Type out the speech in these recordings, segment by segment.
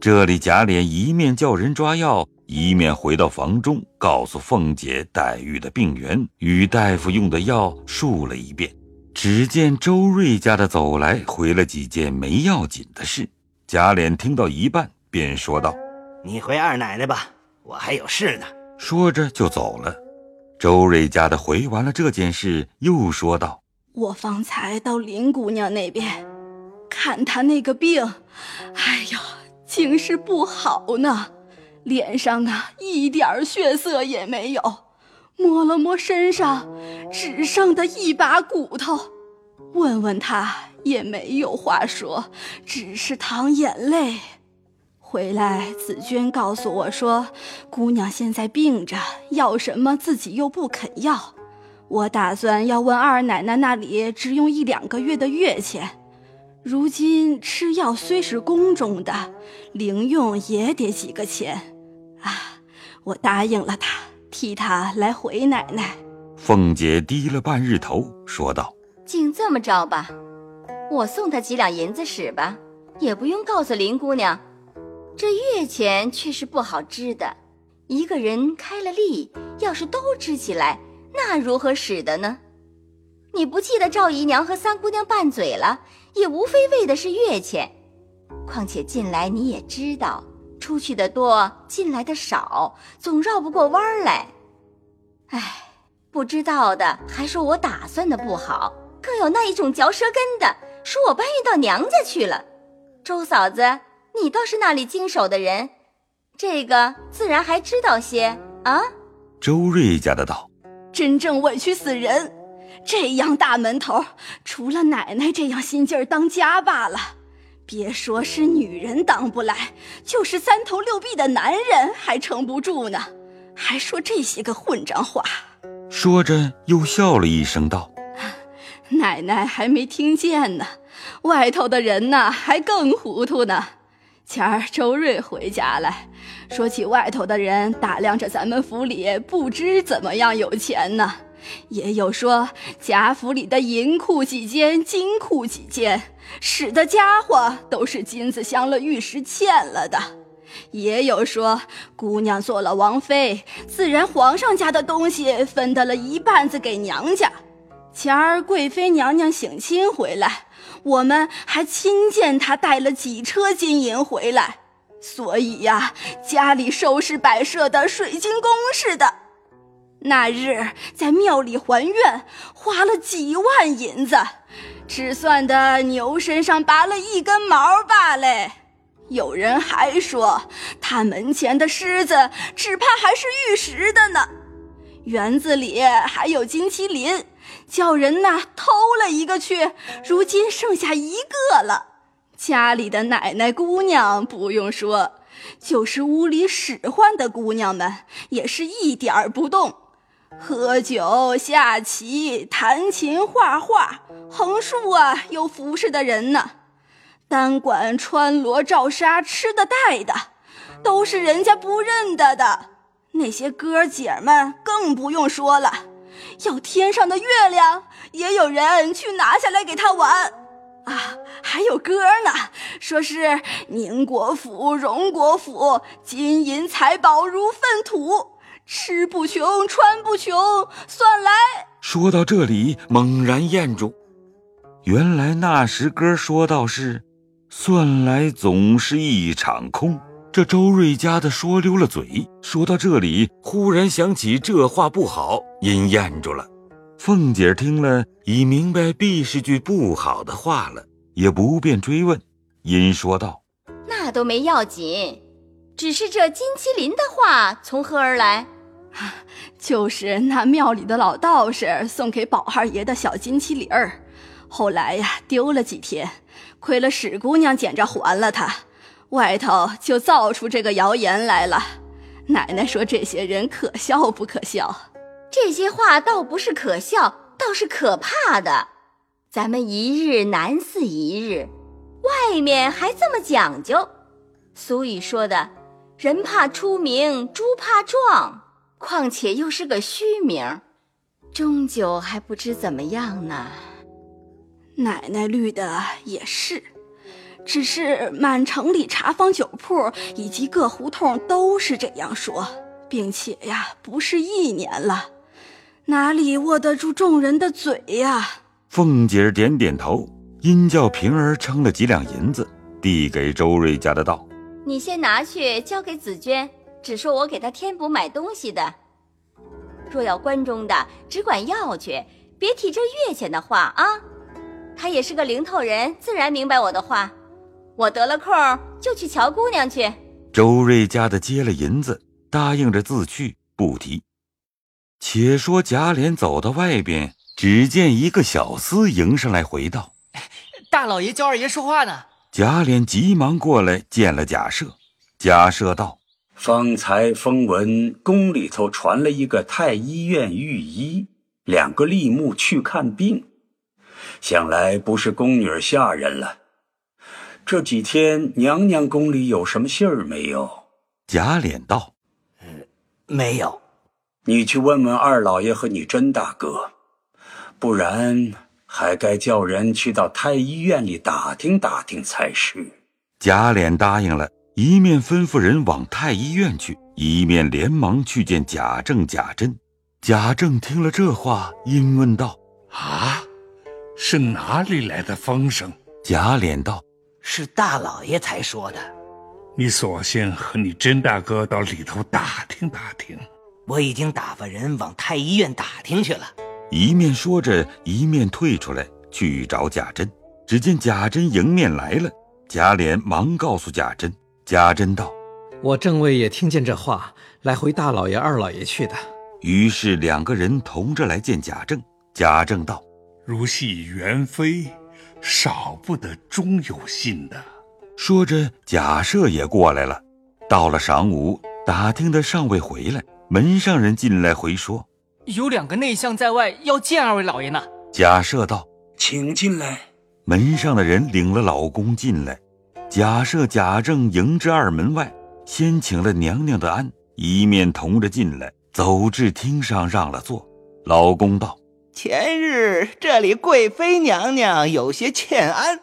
这里贾琏一面叫人抓药，一面回到房中，告诉凤姐黛玉的病源与大夫用的药述了一遍。只见周瑞家的走来，回了几件没要紧的事。贾琏听到一半，便说道：“你回二奶奶吧，我还有事呢。”说着就走了。周瑞家的回完了这件事，又说道：“我方才到林姑娘那边，看她那个病，哎呦，竟是不好呢，脸上啊一点血色也没有，摸了摸身上，只剩的一把骨头，问问他也没有话说，只是淌眼泪。”回来，紫娟告诉我说，姑娘现在病着，要什么自己又不肯要。我打算要问二奶奶那里只用一两个月的月钱。如今吃药虽是宫中的，零用也得几个钱。啊，我答应了他，替他来回奶奶。凤姐低了半日头，说道：“竟这么着吧，我送他几两银子使吧，也不用告诉林姑娘。”这月钱却是不好支的，一个人开了例，要是都支起来，那如何使得呢？你不记得赵姨娘和三姑娘拌嘴了，也无非为的是月钱。况且近来你也知道，出去的多，进来的少，总绕不过弯儿来。唉，不知道的还说我打算的不好，更有那一种嚼舌根的，说我搬运到娘家去了。周嫂子。你倒是那里经手的人，这个自然还知道些啊。周瑞家的道：“真正委屈死人，这样大门头，除了奶奶这样心劲儿当家罢了。别说是女人当不来，就是三头六臂的男人还撑不住呢。还说这些个混账话。”说着又笑了一声道：“奶奶还没听见呢，外头的人呢还更糊涂呢。”前儿周瑞回家来说起外头的人打量着咱们府里不知怎么样有钱呢，也有说贾府里的银库几间，金库几间，使的家伙都是金子镶了玉石嵌了的，也有说姑娘做了王妃，自然皇上家的东西分得了一半子给娘家。前儿贵妃娘娘省亲回来。我们还亲见她带了几车金银回来，所以呀，家里收拾摆设的水晶宫似的。那日在庙里还愿，花了几万银子，只算的牛身上拔了一根毛罢了。有人还说，他门前的狮子只怕还是玉石的呢。园子里还有金麒麟。叫人呐偷了一个去，如今剩下一个了。家里的奶奶姑娘不用说，就是屋里使唤的姑娘们，也是一点儿不动，喝酒、下棋、弹琴、画画，横竖啊有服侍的人呢。单管穿罗罩纱、吃的戴的，都是人家不认得的。那些哥姐们更不用说了。要天上的月亮，也有人去拿下来给他玩，啊，还有歌呢，说是宁国府、荣国府，金银财宝如粪土，吃不穷，穿不穷，算来。说到这里，猛然咽住，原来那时哥说到是，算来总是一场空。这周瑞家的说溜了嘴，说到这里，忽然想起这话不好，因咽住了。凤姐听了，已明白必是句不好的话了，也不便追问，因说道：“那都没要紧，只是这金麒麟的话从何而来？啊就是那庙里的老道士送给宝二爷的小金麒麟儿，后来呀丢了几天，亏了史姑娘捡着还了他。”外头就造出这个谣言来了，奶奶说这些人可笑不可笑？这些话倒不是可笑，倒是可怕的。咱们一日难似一日，外面还这么讲究。俗语说的“人怕出名，猪怕壮”，况且又是个虚名，终究还不知怎么样呢。奶奶绿的也是。只是满城里茶坊酒铺以及各胡同都是这样说，并且呀，不是一年了，哪里握得住众人的嘴呀？凤姐点点头，因叫平儿称了几两银子，递给周瑞家的道：“你先拿去交给紫娟，只说我给他添补买东西的。若要关中的，只管要去，别提这月钱的话啊。他也是个零头人，自然明白我的话。我得了空就去瞧姑娘去。”周瑞家的接了银子，答应着自去，不提。且说贾琏走到外边。只见一个小厮迎上来，回道：“大老爷叫二爷说话呢。”贾琏急忙过来见了贾赦。贾赦道：“方才风闻宫里头传了一个太医院御医，两个吏目去看病，想来不是宫女下人了。这几天娘娘宫里有什么信儿没有？”贾琏道：“嗯，没有。你去问问二老爷和你甄大哥。”不然还该叫人去到太医院里打听打听才是。贾琏答应了，一面吩咐人往太医院去，一面连忙去见贾政、贾珍。贾政听了这话，因问道：“啊，是哪里来的风声？”贾琏道：“是大老爷才说的。你索性和你甄大哥到里头打听打听。我已经打发人往太医院打听去了。”一面说着，一面退出来去找贾珍。只见贾珍迎面来了，贾琏忙告诉贾珍。贾珍道：“我正位也听见这话，来回大老爷、二老爷去的。”于是两个人同着来见贾政。贾政道：“如系元妃，少不得终有信的。”说着，贾赦也过来了。到了晌午，打听的尚未回来，门上人进来回说。有两个内相在外要见二位老爷呢。贾赦道：“请进来。”门上的人领了老公进来，假设、贾政迎至二门外，先请了娘娘的安，一面同着进来，走至厅上让了座。老公道：“前日这里贵妃娘娘有些欠安，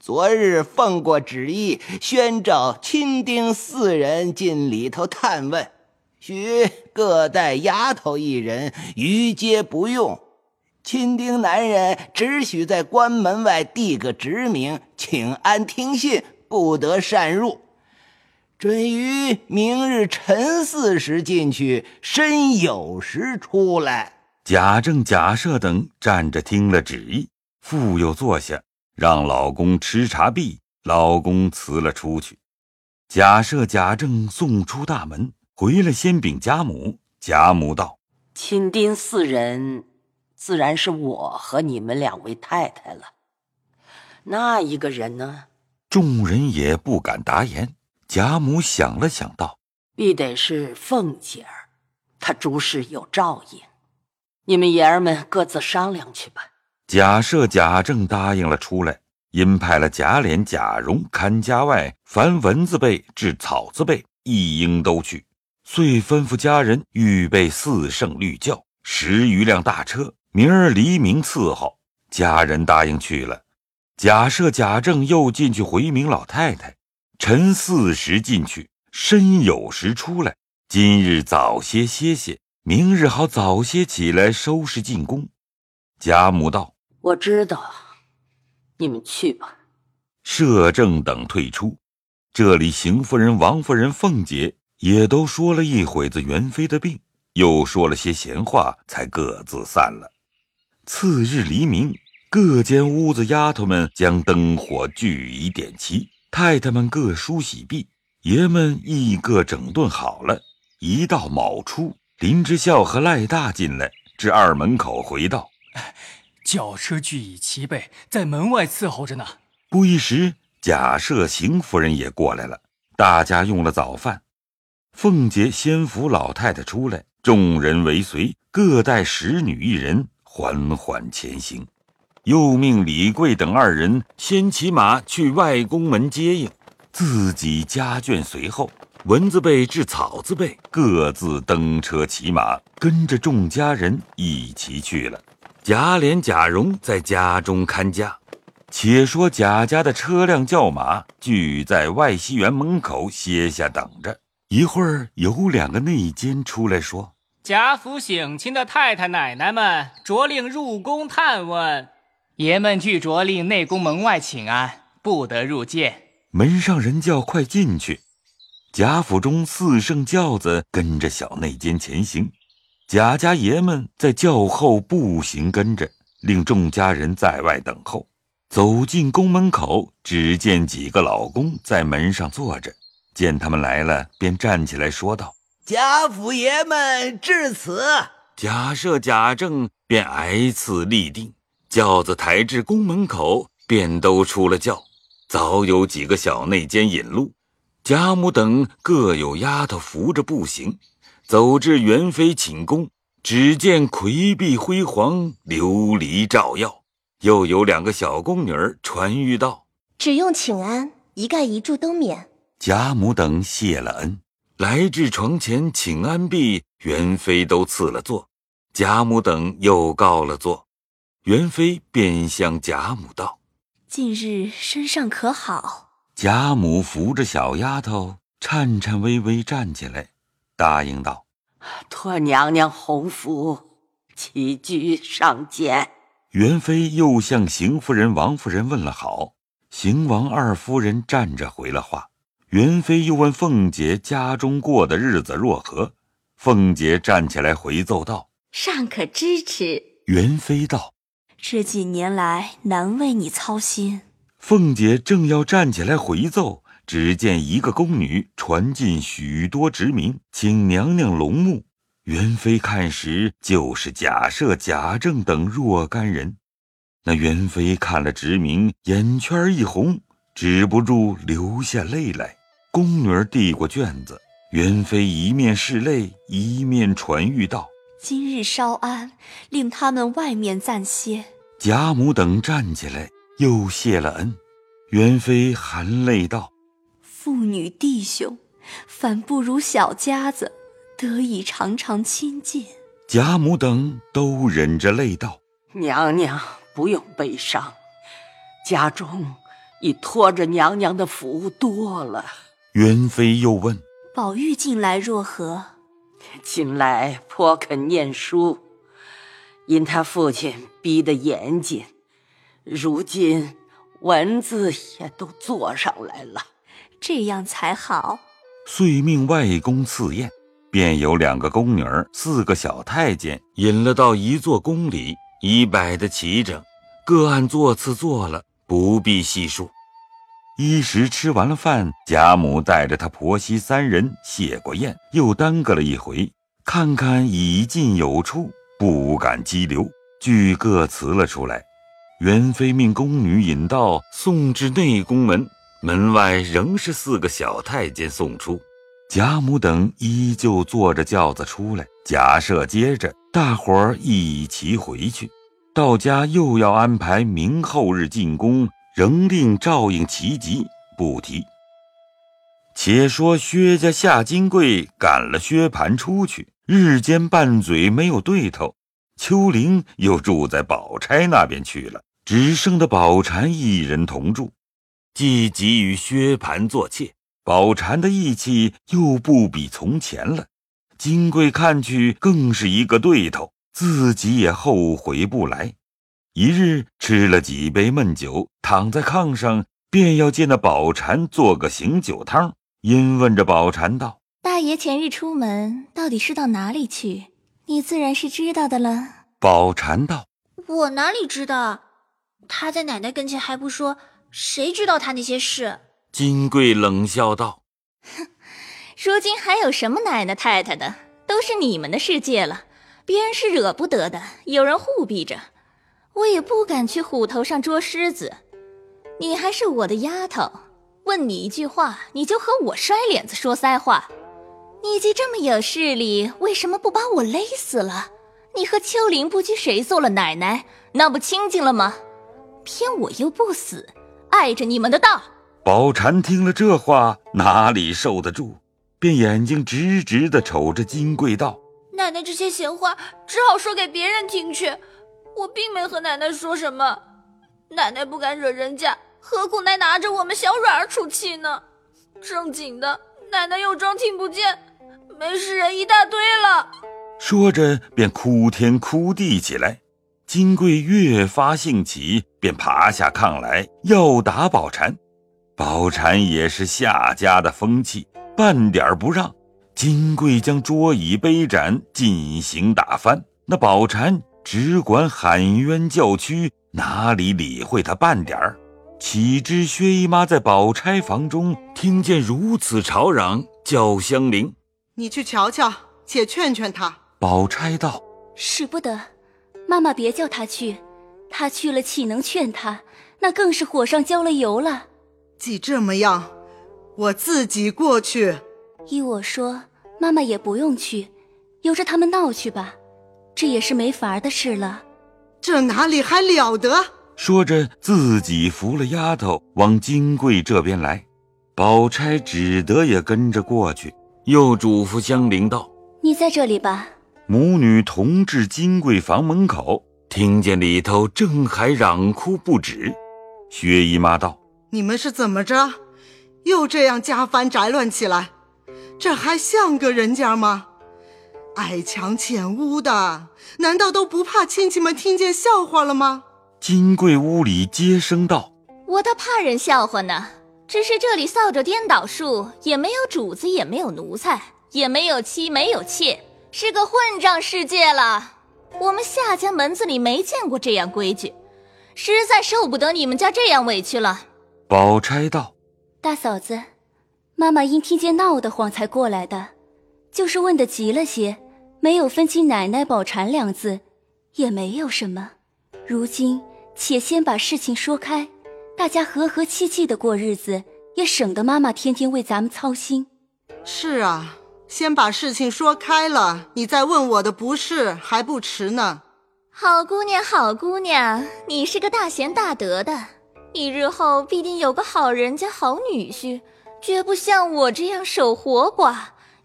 昨日奉过旨意，宣召亲丁四人进里头探问。”许各带丫头一人，余皆不用。亲丁男人只许在关门外递个职名，请安听信，不得擅入。准于明日辰巳时进去，申酉时出来。贾政、贾赦等站着听了旨意，复又坐下，让老公吃茶毕，老公辞了出去。贾赦、贾政送出大门。回了，先禀贾母。贾母道：“亲丁四人，自然是我和你们两位太太了。那一个人呢？”众人也不敢答言。贾母想了想，道：“必得是凤姐儿，她诸事有照应。你们爷儿们各自商量去吧。”贾赦、贾政答应了出来，因派了贾琏、贾蓉看家外，凡蚊子辈至草字辈，一应都去。遂吩咐家人预备四圣绿轿、十余辆大车，明儿黎明伺候。家人答应去了。贾赦、贾政又进去回明老太太，晨四时进去，申酉时出来。今日早些歇歇，明日好早些起来收拾进宫。贾母道：“我知道，你们去吧。”摄政等退出，这里邢夫人、王夫人、凤姐。也都说了一会子元妃的病，又说了些闲话，才各自散了。次日黎明，各间屋子丫头们将灯火俱已点齐，太太们各梳洗毕，爷们亦各整顿好了。一到卯初，林之孝和赖大进来，至二门口回道：“ 轿车俱已齐备，在门外伺候着呢。”不一时，贾赦、邢夫人也过来了，大家用了早饭。凤姐先扶老太太出来，众人为随，各带使女一人，缓缓前行。又命李贵等二人先骑马去外宫门接应，自己家眷随后。蚊子辈至草字辈各自登车骑马，跟着众家人一起去了。贾琏、贾蓉在家中看家。且说贾家的车辆轿马聚在外西园门口歇下等着。一会儿，有两个内监出来说：“贾府省亲的太太奶奶们着令入宫探问，爷们俱着令内宫门外请安，不得入见。”门上人叫快进去。贾府中四圣轿子跟着小内监前行，贾家爷们在轿后步行跟着，令众家人在外等候。走进宫门口，只见几个老公在门上坐着。见他们来了，便站起来说道：“贾府爷们至此。”贾赦、贾政便挨次立定，轿子抬至宫门口，便都出了轿。早有几个小内监引路，贾母等各有丫头扶着步行，走至元妃寝宫，只见魁壁辉煌，琉璃照耀。又有两个小宫女儿传谕道：“只用请安，一盖一柱都免。”贾母等谢了恩，来至床前请安毕，元妃都赐了座。贾母等又告了座，元妃便向贾母道：“近日身上可好？”贾母扶着小丫头，颤颤巍巍站起来，答应道：“托娘娘洪福，起居上见。”元妃又向邢夫人、王夫人问了好，邢王二夫人站着回了话。元妃又问凤姐家中过的日子若何，凤姐站起来回奏道：“尚可支持。”元妃道：“这几年来难为你操心。”凤姐正要站起来回奏，只见一个宫女传进许多职名，请娘娘龙目。元妃看时，就是贾赦、贾政等若干人。那元妃看了职名，眼圈一红，止不住流下泪来。宫女递过卷子，元妃一面拭泪，一面传谕道：“今日稍安，令他们外面暂歇。”贾母等站起来，又谢了恩。元妃含泪道：“父女弟兄，反不如小家子。”得以常常亲近，贾母等都忍着泪道：“娘娘不用悲伤，家中已托着娘娘的福多了。”元妃又问：“宝玉近来若何？”近来颇肯念书，因他父亲逼得严谨，如今文字也都做上来了，这样才好。遂命外公赐宴。便有两个宫女儿，四个小太监引了到一座宫里，已摆得齐整，各按座次坐了，不必细数。一时吃完了饭，贾母带着她婆媳三人谢过宴，又耽搁了一回，看看已进有出，不敢激留，俱各辞了出来。元妃命宫女引道送至内宫门，门外仍是四个小太监送出。贾母等依旧坐着轿子出来，贾赦接着，大伙儿一齐回去。到家又要安排明后日进宫，仍令照应其疾，不提。且说薛家夏金贵赶了薛蟠出去，日间拌嘴没有对头。秋玲又住在宝钗那边去了，只剩的宝钗一人同住，既急与薛蟠做妾。宝蟾的义气又不比从前了，金贵看去更是一个对头，自己也后悔不来。一日吃了几杯闷酒，躺在炕上，便要见那宝蟾做个醒酒汤，因问着宝蟾道：“大爷前日出门，到底是到哪里去？你自然是知道的了。”宝蟾道：“我哪里知道？他在奶奶跟前还不说，谁知道他那些事？”金贵冷笑道：“哼，如今还有什么奶奶太太的？都是你们的世界了。别人是惹不得的，有人护庇着，我也不敢去虎头上捉狮子。你还是我的丫头，问你一句话，你就和我摔脸子说腮话。你既这么有势力，为什么不把我勒死了？你和秋玲不拘谁做了奶奶，那不清净了吗？偏我又不死，碍着你们的道。”宝蟾听了这话，哪里受得住，便眼睛直直的瞅着金贵道：“奶奶这些闲话，只好说给别人听去。我并没和奶奶说什么。奶奶不敢惹人家，何苦来拿着我们小软儿出气呢？正经的，奶奶又装听不见，没事人一大堆了。说着便哭天哭地起来。金贵越发兴起，便爬下炕来要打宝蟾。宝蟾也是夏家的风气，半点不让。金贵将桌椅杯盏进行打翻，那宝蟾只管喊冤叫屈，哪里理会他半点儿？岂知薛姨妈在宝钗房中听见如此吵嚷，叫香菱：“你去瞧瞧，且劝劝他。”宝钗道：“使不得，妈妈别叫他去，他去了岂能劝他？那更是火上浇了油了。既这么样，我自己过去。”依我说，妈妈也不用去，由着他们闹去吧，这也是没法的事了。这哪里还了得？说着，自己扶了丫头往金贵这边来。宝钗只得也跟着过去，又嘱咐香菱道：“你在这里吧。”母女同至金贵房门口，听见里头正还嚷哭不止。薛姨妈道：“你们是怎么着？又这样家翻宅乱起来？”这还像个人家吗？矮墙浅屋的，难道都不怕亲戚们听见笑话了吗？金贵屋里接声道：“我倒怕人笑话呢。只是这里扫帚颠倒树，也没有主子，也没有奴才，也没有妻，没有妾，是个混账世界了。我们夏家门子里没见过这样规矩，实在受不得你们家这样委屈了。”宝钗道：“大嫂子。”妈妈因听见闹得慌才过来的，就是问的急了些，没有分清奶奶宝蟾两字，也没有什么。如今且先把事情说开，大家和和气气的过日子，也省得妈妈天天为咱们操心。是啊，先把事情说开了，你再问我的不是还不迟呢。好姑娘，好姑娘，你是个大贤大德的，你日后必定有个好人家好女婿。绝不像我这样守活寡、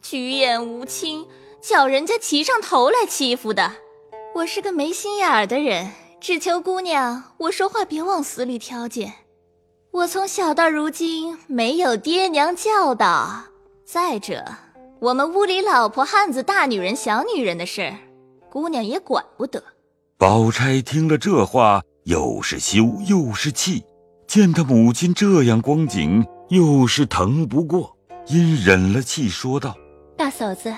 举眼无亲，叫人家骑上头来欺负的。我是个没心眼儿的人，只求姑娘，我说话别往死里挑拣。我从小到如今没有爹娘教导。再者，我们屋里老婆汉子、大女人、小女人的事儿，姑娘也管不得。宝钗听了这话，又是羞又是气，见他母亲这样光景。又是疼不过，因忍了气说道：“大嫂子，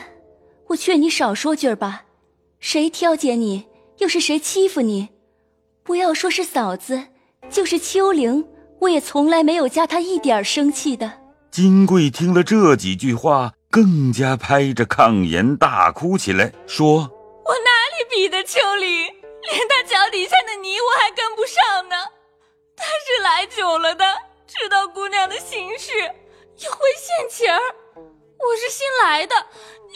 我劝你少说句儿吧。谁挑拣你，又是谁欺负你？不要说是嫂子，就是秋玲，我也从来没有加她一点生气的。”金贵听了这几句话，更加拍着炕沿大哭起来，说：“我哪里比得秋玲？连她脚底下的泥我还跟不上呢。她是来久了的。”知道姑娘的心事，又会现钱儿。我是新来的，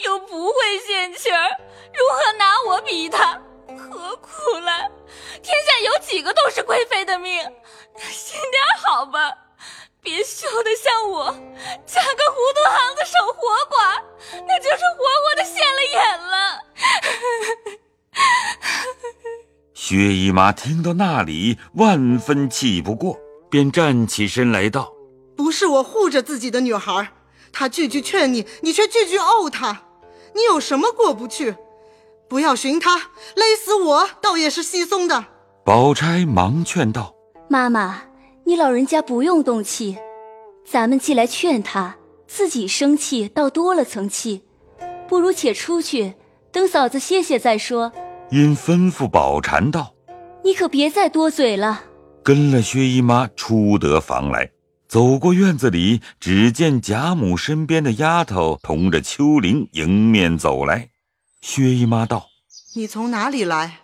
又不会献情儿，如何拿我比他？何苦来？天下有几个都是贵妃的命？心点好吧，别羞得像我，嫁个糊涂行子守活寡，那就是活活的现了眼了。薛姨妈听到那里，万分气不过。便站起身来道：“不是我护着自己的女孩，她句句劝你，你却句句怄他，你有什么过不去？不要寻他，勒死我倒也是稀松的。”宝钗忙劝道：“妈妈，你老人家不用动气，咱们既来劝他，自己生气倒多了层气，不如且出去，等嫂子歇歇再说。”因吩咐宝蟾道：“你可别再多嘴了。”跟了薛姨妈出得房来，走过院子里，只见贾母身边的丫头同着秋玲迎面走来。薛姨妈道：“你从哪里来？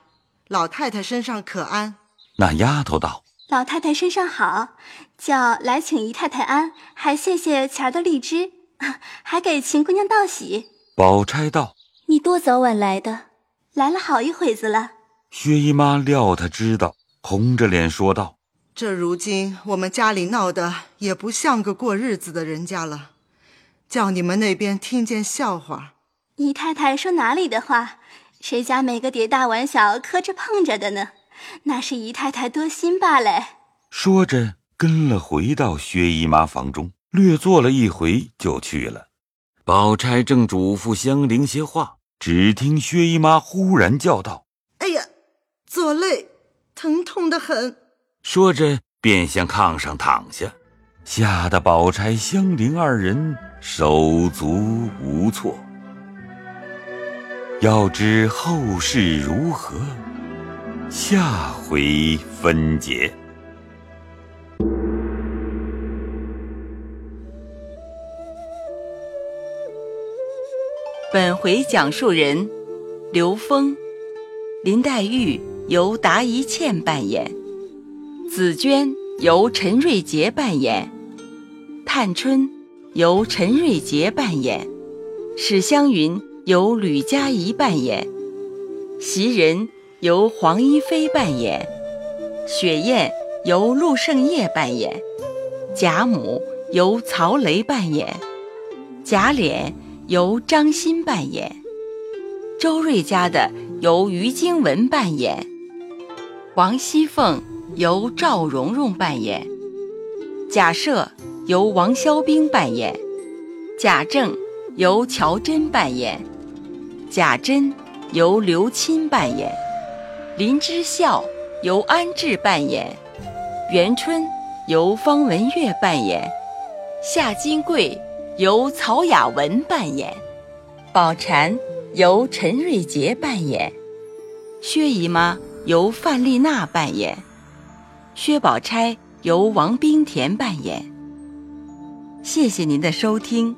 老太太身上可安？”那丫头道：“老太太身上好，叫来请姨太太安，还谢谢前儿的荔枝，还给秦姑娘道喜。”宝钗道：“你多早晚来的？来了好一会子了。”薛姨妈料他知道。红着脸说道：“这如今我们家里闹得也不像个过日子的人家了，叫你们那边听见笑话。姨太太说哪里的话？谁家每个碟大碗小磕着碰着的呢？那是姨太太多心罢了。”说着，跟了回到薛姨妈房中，略坐了一回，就去了。宝钗正嘱咐香菱些话，只听薛姨妈忽然叫道：“哎呀，左肋疼痛的很。”说着便向炕上躺下，吓得宝钗、香菱二人手足无措。要知后事如何，下回分解。本回讲述人：刘峰，林黛玉由达一茜扮演，紫娟由陈瑞杰扮演，探春由陈瑞杰扮演，史湘云由吕佳怡扮演，袭人由黄一飞扮演，雪雁由陆胜业扮演，贾母由曹雷扮演，贾琏。由张欣扮演，周瑞家的由于经文扮演，王熙凤由赵蓉蓉扮演，贾赦由王肖兵扮演，贾政由乔真扮演，贾珍由刘钦扮演，林之孝由安志扮演，元春由方文月扮演，夏金桂。由曹雅文扮演，宝蟾由陈瑞杰扮演，薛姨妈由范丽娜扮演，薛宝钗由王冰田扮演。谢谢您的收听。